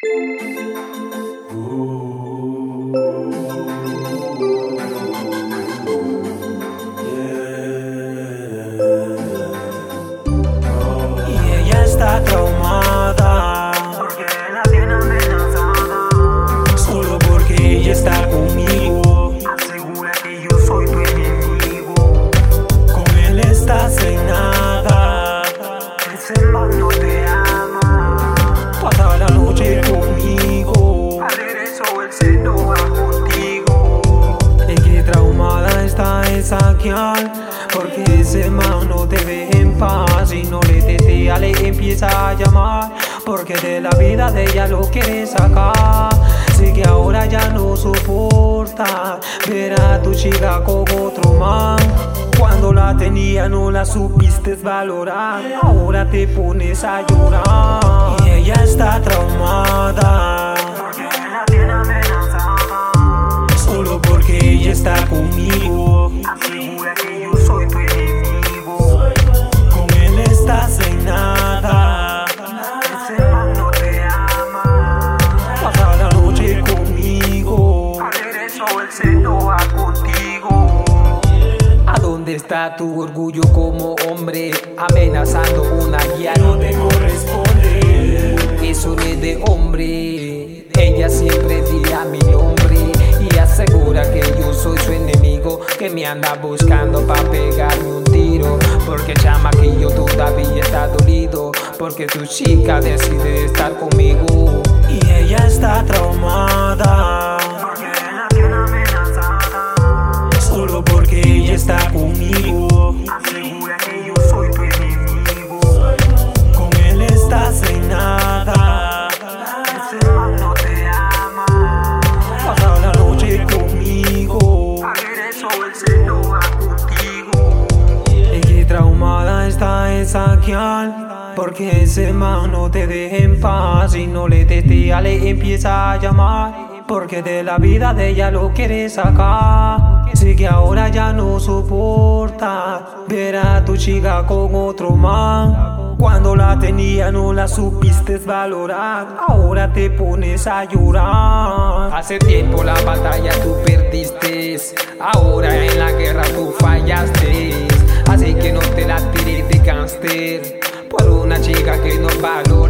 Y Porque ese man no te ve en paz Y no le tetea, le empieza a llamar Porque de la vida de ella lo quiere sacar. Sé que ahora ya no soporta Ver a tu chica con otro man. Cuando la tenía no la supiste valorar Ahora te pones a llorar está tu orgullo como hombre? Amenazando una guía no te corresponde. Eso no es de hombre. Ella siempre dirá mi nombre y asegura que yo soy su enemigo. Que me anda buscando para pegarme un tiro. Porque chama que yo todavía está dolido. Porque tu chica decide estar conmigo. Y ella está traumada. Porque la tiene amenazada. Solo porque ella está Enoja contigo. Traumada está esa guial. Porque ese man no te deja en paz. Y no le tetea, le empieza a llamar. Porque de la vida de ella lo quiere sacar. Sé que ahora ya no soporta ver a tu chica con otro man. Cuando la tenía no la supiste valorar. Ahora te pones a llorar. Hace tiempo la batalla tú perdiste. Ahora en la guerra tú fallaste. Así que no te la tires de gangster por una chica que no valoraste.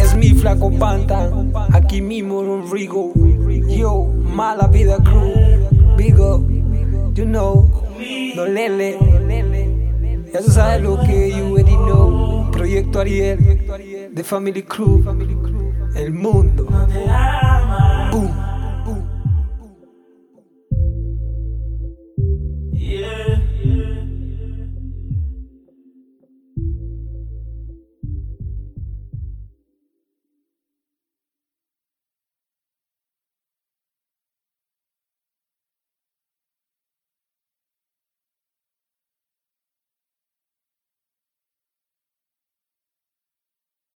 Es mi flaco pantan. Aquí mismo en Rigo. Yo, mala vida crew. Big up, you know. No lele. Ya tú sabes lo que you already know. Proyecto Ariel. The Family Crew. El mundo. Boom.